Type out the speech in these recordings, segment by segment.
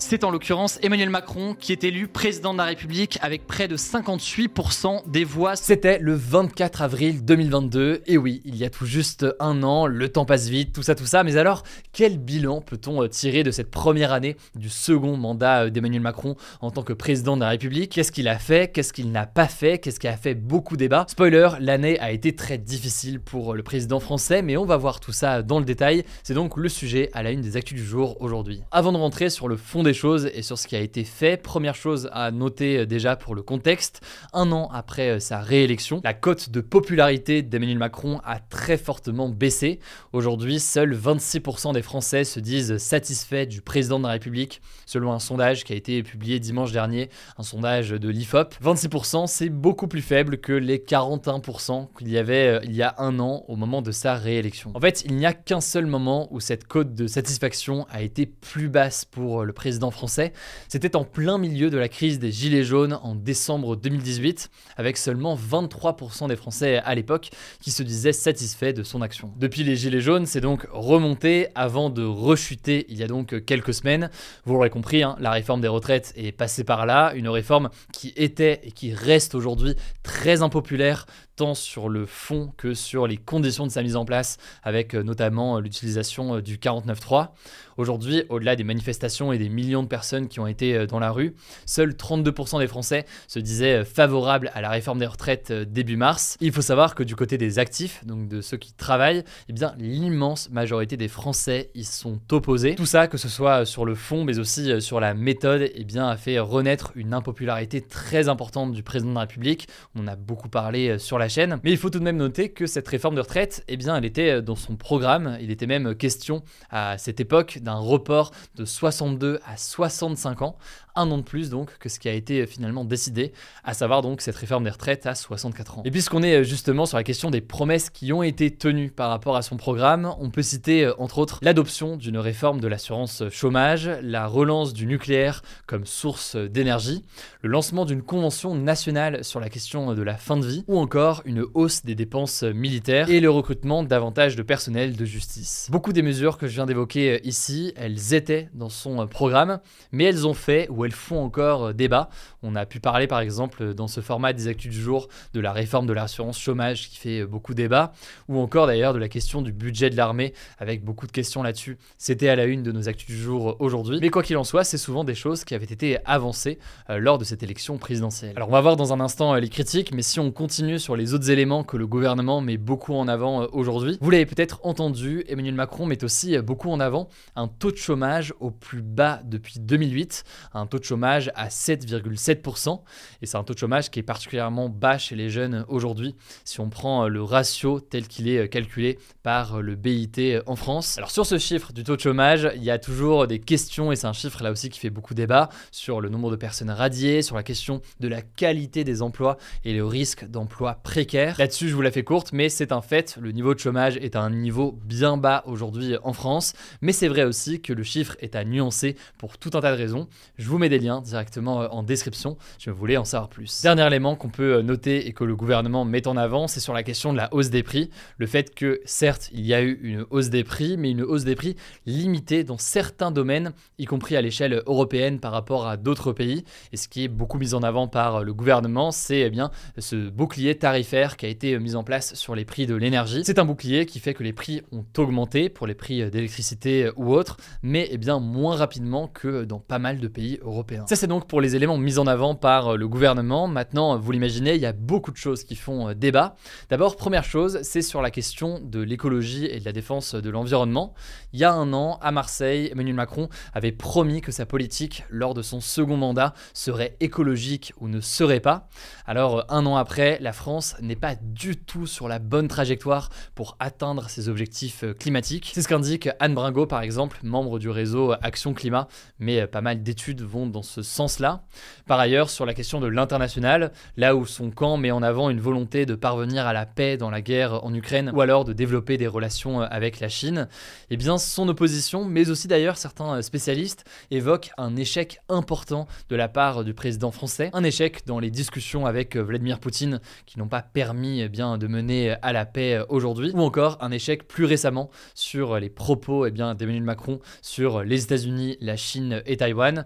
C'est en l'occurrence Emmanuel Macron qui est élu président de la République avec près de 58% des voix. C'était le 24 avril 2022. Et oui, il y a tout juste un an, le temps passe vite, tout ça, tout ça. Mais alors, quel bilan peut-on euh, tirer de cette première année du second mandat euh, d'Emmanuel Macron en tant que président de la République? Qu'est-ce qu'il a fait? Qu'est-ce qu'il n'a pas fait? Qu'est-ce qui a fait beaucoup débat Spoiler, l'année a été très difficile pour le président français, mais on va voir tout ça dans le détail. C'est donc le sujet à la une des actus du jour aujourd'hui. Avant de rentrer sur le fond choses et sur ce qui a été fait. Première chose à noter euh, déjà pour le contexte, un an après euh, sa réélection, la cote de popularité d'Emmanuel Macron a très fortement baissé. Aujourd'hui, seuls 26% des Français se disent satisfaits du président de la République, selon un sondage qui a été publié dimanche dernier, un sondage de l'IFOP. 26%, c'est beaucoup plus faible que les 41% qu'il y avait euh, il y a un an au moment de sa réélection. En fait, il n'y a qu'un seul moment où cette cote de satisfaction a été plus basse pour le président français. C'était en plein milieu de la crise des Gilets jaunes en décembre 2018, avec seulement 23% des Français à l'époque qui se disaient satisfaits de son action. Depuis les Gilets jaunes, c'est donc remonté avant de rechuter il y a donc quelques semaines. Vous l'aurez compris, hein, la réforme des retraites est passée par là, une réforme qui était et qui reste aujourd'hui très impopulaire tant sur le fond que sur les conditions de sa mise en place, avec euh, notamment euh, l'utilisation euh, du 49.3. Aujourd'hui, au-delà des manifestations et des millions de personnes qui ont été dans la rue, seuls 32% des Français se disaient favorables à la réforme des retraites début mars. Il faut savoir que du côté des actifs, donc de ceux qui travaillent, eh bien l'immense majorité des Français y sont opposés. Tout ça, que ce soit sur le fond, mais aussi sur la méthode, eh bien a fait renaître une impopularité très importante du président de la République. On a beaucoup parlé sur la Mais il faut tout de même noter que cette réforme de retraite, eh elle était euh, dans son programme. Il était même question à cette époque d'un report de 62 à 65 ans, un an de plus donc que ce qui a été euh, finalement décidé, à savoir donc cette réforme des retraites à 64 ans. Et puisqu'on est euh, justement sur la question des promesses qui ont été tenues par rapport à son programme, on peut citer entre autres l'adoption d'une réforme de l'assurance chômage, la relance du nucléaire comme source d'énergie, le lancement d'une convention nationale sur la question de la fin de vie, ou encore une hausse des dépenses militaires et le recrutement davantage de personnel de justice. Beaucoup des mesures que je viens d'évoquer euh, ici, elles étaient dans son euh, programme, mais elles ont fait ou elles font encore euh, débat. On a pu parler par exemple dans ce format des actus du jour de la réforme de l'assurance chômage qui fait beaucoup débat, ou encore d'ailleurs de la question du budget de l'armée avec beaucoup de questions là-dessus. C'était à la une de nos actus du jour aujourd'hui. Mais quoi qu'il en soit, c'est souvent des choses qui avaient été avancées lors de cette élection présidentielle. Alors on va voir dans un instant les critiques, mais si on continue sur les autres éléments que le gouvernement met beaucoup en avant euh, aujourd'hui. Vous l'avez peut-être entendu, Emmanuel Macron met aussi euh, beaucoup en avant un taux de chômage au plus bas depuis 2008, un taux de chômage à 7,7%. Et c'est un taux de chômage qui est particulièrement bas chez les jeunes aujourd'hui, si on prend euh, le ratio tel qu'il est calculé par le BIT en France. Alors sur ce chiffre du taux de chômage, il y a toujours des questions, et c'est un chiffre là aussi qui fait beaucoup débat, sur le nombre de personnes radiées, sur la question de la qualité des emplois et le risque d'emploi précaire. Là-dessus, je vous la fais courte, mais c'est un fait, le niveau de chômage est à un niveau bien bas aujourd'hui en France, mais c'est vrai aussi que le chiffre est à nuancer pour tout un tas de raisons. Je vous mets des liens directement euh, en description, je voulais en savoir plus. Dernier élément qu'on peut euh, noter et que le gouvernement met en avant, c'est sur la question de la hausse des prix. Le fait que, certes, il y a eu une hausse des prix, mais une hausse des prix limitée dans certains domaines, y compris à l'échelle européenne par rapport à d'autres pays. Et ce qui est beaucoup mis en avant par le gouvernement, c'est eh bien ce bouclier tarifaire qui a été mis en place sur les prix de l'énergie. C'est un bouclier qui fait que les prix ont augmenté pour les prix d'électricité ou autres, mais eh bien moins rapidement que dans pas mal de pays Ça c'est donc pour les éléments mis en avant par le gouvernement. Maintenant, vous l'imaginez, il y a beaucoup de choses qui font débat. D'abord, première chose, c'est sur la question de l'écologie et de la défense de l'environnement. Il y a un an, à Marseille, Emmanuel Macron avait promis que sa politique, lors de son second mandat, serait écologique ou ne serait pas. Alors, un an après, la France n'est pas du tout sur la bonne trajectoire pour atteindre ses objectifs climatiques. C'est ce qu'indique Anne Bringot, par exemple, membre du réseau Action Climat, mais pas mal d'études vont dans ce sens-là. Par ailleurs, sur la question de l'international, là où son camp met en avant une volonté de parvenir à la paix dans la guerre en Ukraine ou alors de développer des relations avec la Chine, eh bien son opposition, mais aussi d'ailleurs certains spécialistes, évoquent un échec important de la part du président français, un échec dans les discussions avec Vladimir Poutine qui n'ont pas permis eh bien, de mener à la paix aujourd'hui, ou encore un échec plus récemment sur les propos eh bien, d'Emmanuel Macron sur les États-Unis, la Chine et Taïwan,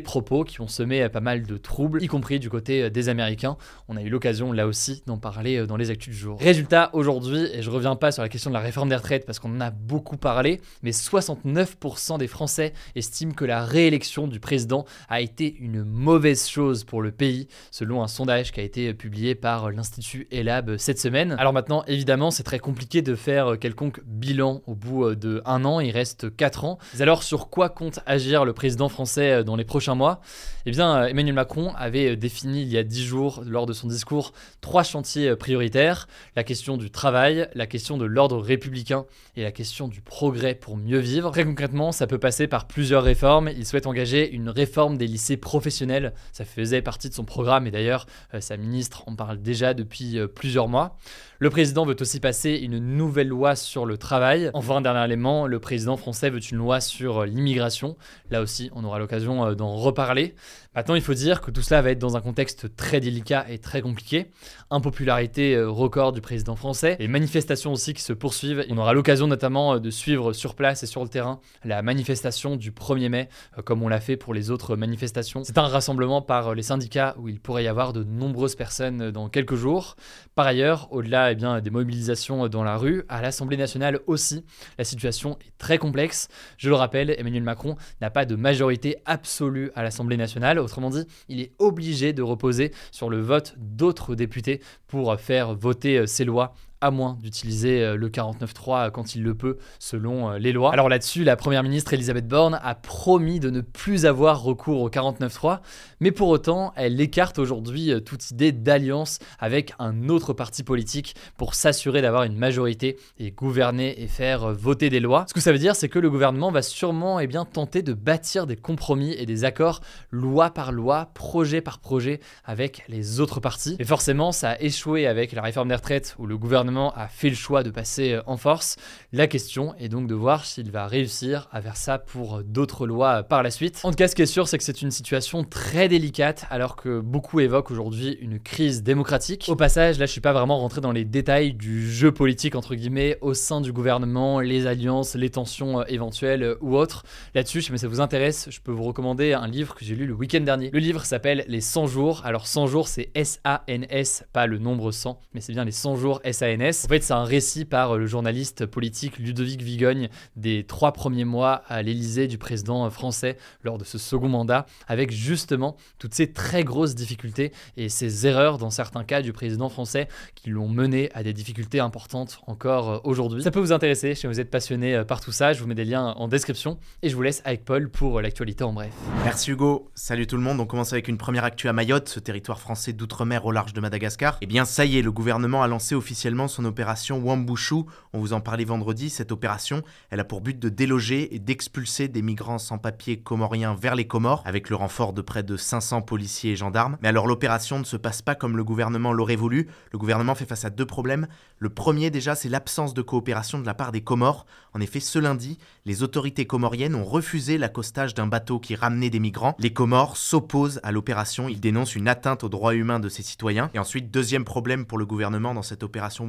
propos qui ont semé pas mal de troubles, y compris du côté des Américains. On a eu l'occasion là aussi d'en parler dans les actus du jour. Résultat aujourd'hui, et je reviens pas sur la question de la réforme des retraites parce qu'on en a beaucoup parlé, mais 69% des Français estiment que la réélection du président a été une mauvaise chose pour le pays, selon un sondage qui a été publié par l'Institut ELAB cette semaine. Alors maintenant, évidemment, c'est très compliqué de faire quelconque bilan au bout de un an, il reste 4 ans. alors sur quoi compte agir le président français dans les prochains mois Eh bien, Emmanuel Macron avait défini il y a 10 jours, lors de son discours, trois chantiers prioritaires, la question du travail, la question de l'ordre républicain et la question du progrès pour mieux vivre. Très concrètement, ça peut passer par plusieurs réformes. Il souhaite engager une réforme des lycées professionnels. Ça faisait partie de son programme et d'ailleurs, euh, sa ministre en parle déjà depuis euh, plusieurs mois. Le président veut aussi passer une nouvelle loi sur le travail. Enfin, dernier élément, le président français veut une loi sur l'immigration. Là aussi, on aura l'occasion euh, reparler. Maintenant, il faut dire que tout cela va être dans un contexte très délicat et très compliqué. Impopularité euh, record du président français, les manifestations aussi qui se poursuivent. On aura l'occasion notamment euh, de suivre sur place et sur le terrain la manifestation du 1er mai, comme on l'a fait pour les autres manifestations. C'est un rassemblement par les syndicats où il pourrait y avoir de nombreuses personnes dans quelques jours. Par ailleurs, au-delà eh bien, des mobilisations dans la rue, à l'Assemblée nationale aussi, la situation est très complexe. Je le rappelle, Emmanuel Macron n'a pas de majorité absolue à l'Assemblée nationale. Autrement dit, il est obligé de reposer sur le vote d'autres députés pour faire voter ses lois à moins d'utiliser euh, le 49.3 quand il le peut, selon euh, les lois. Alors là-dessus, la Première ministre Elisabeth Borne a promis de ne plus avoir recours au 49.3, mais pour autant, elle écarte aujourd'hui euh, toute idée d'alliance avec un autre parti politique pour s'assurer d'avoir une majorité et gouverner et faire voter des lois. Ce que ça veut dire, c'est que le gouvernement va sûrement eh bien, tenter de bâtir des compromis et des accords loi par loi, projet par projet avec les autres partis. Et forcément, ça a échoué avec la réforme des retraites où le gouvernement a fait le choix de passer euh, en force. La question est donc de voir s'il va réussir à faire ça pour euh, d'autres lois euh, par la suite. En tout cas, ce qui est sûr, c'est que c'est une situation très délicate alors que beaucoup évoquent aujourd'hui une crise démocratique. Au passage, là, je suis pas vraiment rentré dans les détails du jeu politique entre guillemets au sein du gouvernement, les alliances, les tensions éventuelles ou autres. Là-dessus, si ça vous intéresse, je peux vous recommander un livre que j'ai lu le week-end dernier. Le livre s'appelle Les 100 jours. Alors 100 jours, c'est S-A-N-S, pas le nombre 100, mais c'est bien les 100 jours En fait, c'est un récit par le journaliste politique Ludovic Vigogne des trois premiers mois à l'Élysée du président français lors de ce second mandat, avec justement toutes ces très grosses difficultés et ces erreurs dans certains cas du président français qui l'ont mené à des difficultés importantes encore aujourd'hui. Ça peut vous intéresser si vous êtes passionné euh, par tout ça, je vous mets des liens en description et je vous laisse avec Paul pour l'actualité en bref. Merci Hugo, salut tout le monde, on commence avec une première actu à Mayotte, ce territoire français d'outre-mer au large de Madagascar. Eh bien ça y est, le gouvernement a lancé officiellement son opération Wambushu. On vous en parlait vendredi. Cette opération, elle a pour but de déloger et d'expulser des migrants sans papier comoriens vers les Comores, avec le renfort de près de 500 policiers et gendarmes. Mais alors l'opération ne se passe pas comme le gouvernement l'aurait voulu. Le gouvernement fait face à deux problèmes. Le premier déjà, c'est l'absence de coopération de la part des Comores. En effet, ce lundi, les autorités comoriennes ont refusé l'accostage d'un bateau qui ramenait des migrants. Les Comores s'opposent à l'opération. Ils dénoncent une atteinte aux droits humains de ses citoyens. Et ensuite, deuxième problème pour le gouvernement dans cette opération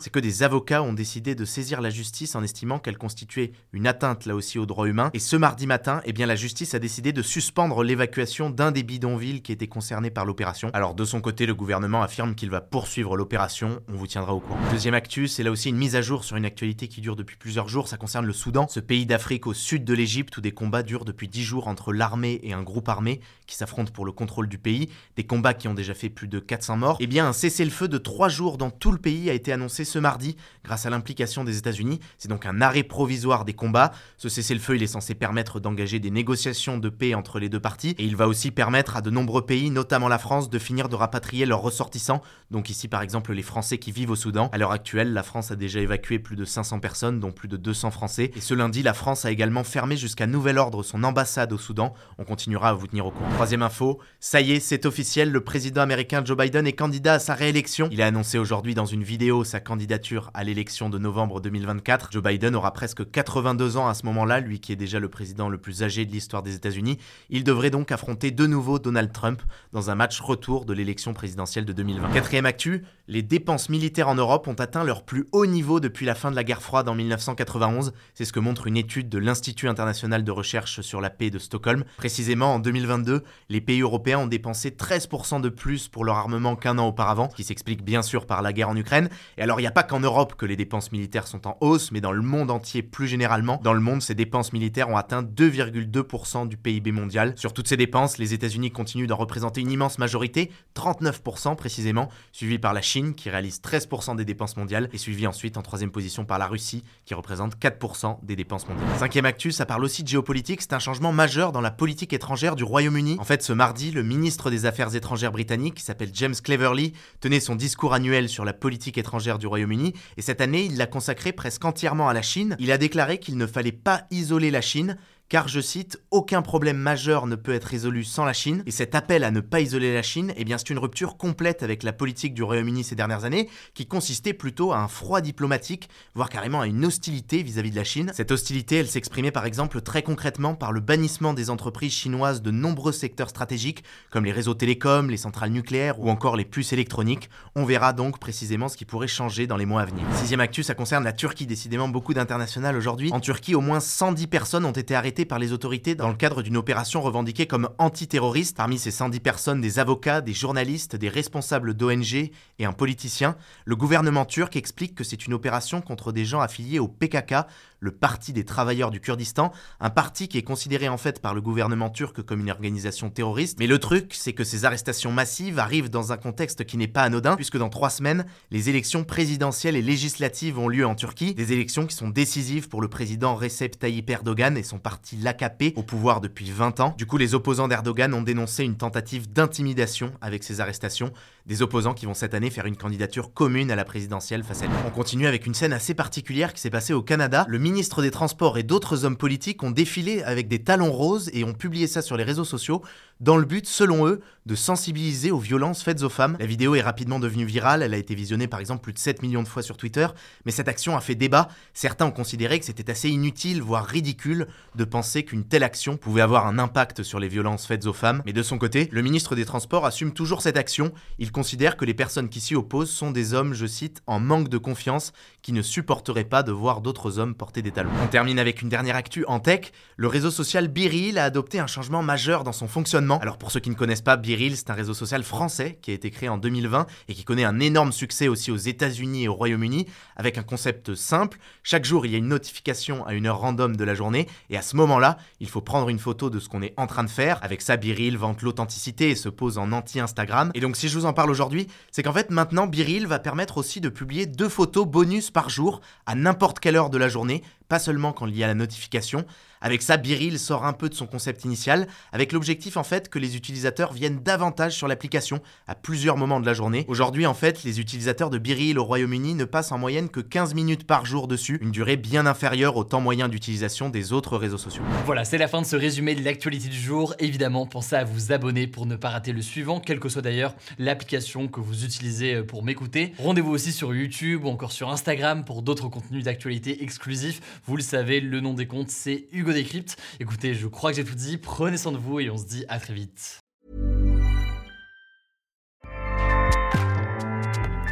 C'est que des avocats ont décidé de saisir la justice en estimant qu'elle constituait une atteinte là aussi aux droits humains. Et ce mardi matin, eh bien la justice a décidé de suspendre l'évacuation d'un des bidonvilles qui était concerné par l'opération. Alors de son côté, le gouvernement affirme qu'il va poursuivre l'opération. On vous tiendra au courant. Deuxième actu, c'est là aussi une mise à jour sur une actualité qui dure depuis plusieurs jours. Ça concerne le Soudan, ce pays d'Afrique au sud de l'Égypte où des combats durent depuis 10 jours entre l'armée et un groupe armé qui s'affrontent pour le contrôle du pays. Des combats qui ont déjà fait plus de 400 morts. Eh bien, un cessez-le-feu de 3 jours dans tout le pays a été annoncé ce mardi grâce à l'implication des États-Unis. C'est donc un arrêt provisoire des combats. Ce cessez-le-feu, il est censé permettre d'engager des négociations de paix entre les deux parties et il va aussi permettre à de nombreux pays, notamment la France, de finir de rapatrier leurs ressortissants. Donc ici, par exemple, les Français qui vivent au Soudan. À l'heure actuelle, la France a déjà évacué plus de 500 personnes, dont plus de 200 Français. Et ce lundi, la France a également fermé jusqu'à nouvel ordre son ambassade au Soudan. On continuera à vous tenir au courant. Troisième info, ça y est, c'est officiel, le président américain Joe Biden est candidat à sa réélection. Il a annoncé aujourd'hui dans une vidéo sa candidature à l'élection de novembre 2024. Joe Biden aura presque 82 ans à ce moment-là, lui qui est déjà le président le plus âgé de l'histoire des États-Unis. Il devrait donc affronter de nouveau Donald Trump dans un match retour de l'élection présidentielle de 2020. Quatrième actu, les dépenses militaires en Europe ont atteint leur plus haut niveau depuis la fin de la guerre froide en 1991. C'est ce que montre une étude de l'Institut international de recherche sur la paix de Stockholm. Précisément, en 2022, les pays européens ont dépensé 13% de plus pour leur armement qu'un an auparavant, ce qui s'explique bien sûr par la guerre en Ukraine. Et alors, il n'y a pas qu'en Europe que les dépenses militaires sont en hausse, mais dans le monde entier plus généralement. Dans le monde, ces dépenses militaires ont atteint 2,2% du PIB mondial. Sur toutes ces dépenses, les États-Unis continuent d'en représenter une immense majorité, 39% précisément, suivi par la Chine qui réalise 13% des dépenses mondiales et suivi ensuite en troisième position par la Russie qui représente 4% des dépenses mondiales. Cinquième actu, ça parle aussi de géopolitique, c'est un changement majeur dans la politique étrangère du Royaume-Uni. En fait, ce mardi, le ministre des Affaires étrangères britannique, qui s'appelle James Cleverly, tenait son discours annuel sur la politique étrangère du Royaume-Uni et cette année, il l'a consacré presque entièrement à la Chine. Il a déclaré qu'il ne fallait pas isoler la Chine, car je cite, aucun problème majeur ne peut être résolu sans la Chine, et cet appel à ne pas isoler la Chine, eh bien c'est une rupture complète avec la politique du Royaume-Uni ces dernières années, qui consistait plutôt à un froid diplomatique, voire carrément à une hostilité vis-à-vis de la Chine. Cette hostilité, elle s'exprimait par exemple très concrètement par le bannissement des entreprises chinoises de nombreux secteurs stratégiques, comme les réseaux télécoms, les centrales nucléaires ou encore les puces électroniques. On verra donc précisément ce qui pourrait changer dans les mois à venir. Sixième actu, ça concerne la Turquie, décidément beaucoup d'international aujourd'hui. En Turquie, au moins 110 personnes ont été arrêtées par les autorités dans le cadre d'une opération revendiquée comme antiterroriste. Parmi ces 110 personnes, des avocats, des journalistes, des responsables d'ONG et un politicien. Le gouvernement turc explique que c'est une opération contre des gens affiliés au PKK, le Parti des travailleurs du Kurdistan, un parti qui est considéré en fait par le gouvernement turc comme une organisation terroriste. Mais le truc, c'est que ces arrestations massives arrivent dans un contexte qui n'est pas anodin, puisque dans trois semaines, les élections présidentielles et législatives ont lieu en Turquie, des élections qui sont décisives pour le président Recep Tayyip Erdogan et son parti l'AKP, au pouvoir depuis 20 ans. Du coup, les opposants d'Erdogan ont dénoncé une tentative d'intimidation avec ces arrestations, des opposants qui vont cette année faire une candidature commune à la présidentielle face à lui. On continue avec une scène assez particulière qui s'est passée au Canada. Le ministre des Transports et d'autres hommes politiques ont défilé avec des talons roses et ont publié ça sur les réseaux sociaux dans le but, selon eux, de sensibiliser aux violences faites aux femmes. La vidéo est rapidement devenue virale, elle a été visionnée par exemple plus de 7 millions de fois sur Twitter, mais cette action a fait débat. Certains ont considéré que c'était assez inutile, voire ridicule, de penser qu'une telle action pouvait avoir un impact sur les violences faites aux femmes. Mais de son côté, le ministre des Transports assume toujours cette action. Il considère que les personnes qui s'y opposent sont des hommes, je cite, en manque de confiance, qui ne supporteraient pas de voir d'autres hommes porter des talons. On termine avec une dernière actu en tech. Le réseau social Biril a adopté un changement majeur dans son fonctionnement. Alors pour ceux qui ne connaissent pas Biril, c'est un réseau social français qui a été créé en 2020 et qui connaît un énorme succès aussi aux États-Unis et au Royaume-Uni avec un concept simple. Chaque jour, il y a une notification à une heure random de la journée et à ce moment-là, il faut prendre une photo de ce qu'on est en train de faire. Avec ça, Biril vante l'authenticité et se pose en anti-Instagram. Et donc si je vous en parle aujourd'hui, c'est qu'en fait maintenant Biril va permettre aussi de publier deux photos bonus par jour à n'importe quelle heure de la journée, pas seulement quand il y a la notification. Avec ça, Biril sort un peu de son concept initial, avec l'objectif en fait que les utilisateurs viennent davantage sur l'application à plusieurs moments de la journée. Aujourd'hui, en fait, les utilisateurs de Biril au Royaume-Uni ne passent en moyenne que 15 minutes par jour dessus, une durée bien inférieure au temps moyen d'utilisation des autres réseaux sociaux. Voilà, c'est la fin de ce résumé de l'actualité du jour. Évidemment, pensez à vous abonner pour ne pas rater le suivant, quelle que soit d'ailleurs l'application que vous utilisez pour m'écouter. Rendez-vous aussi sur YouTube ou encore sur Instagram pour d'autres contenus d'actualité exclusifs. Vous le savez, le nom des comptes, c'est Hugo Décrypte. Écoutez, je crois que j'ai tout dit. Prenez soin de vous et on se dit à très vite.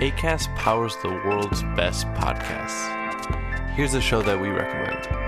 ACAST powers the world's best podcasts. Here's a show that we recommend.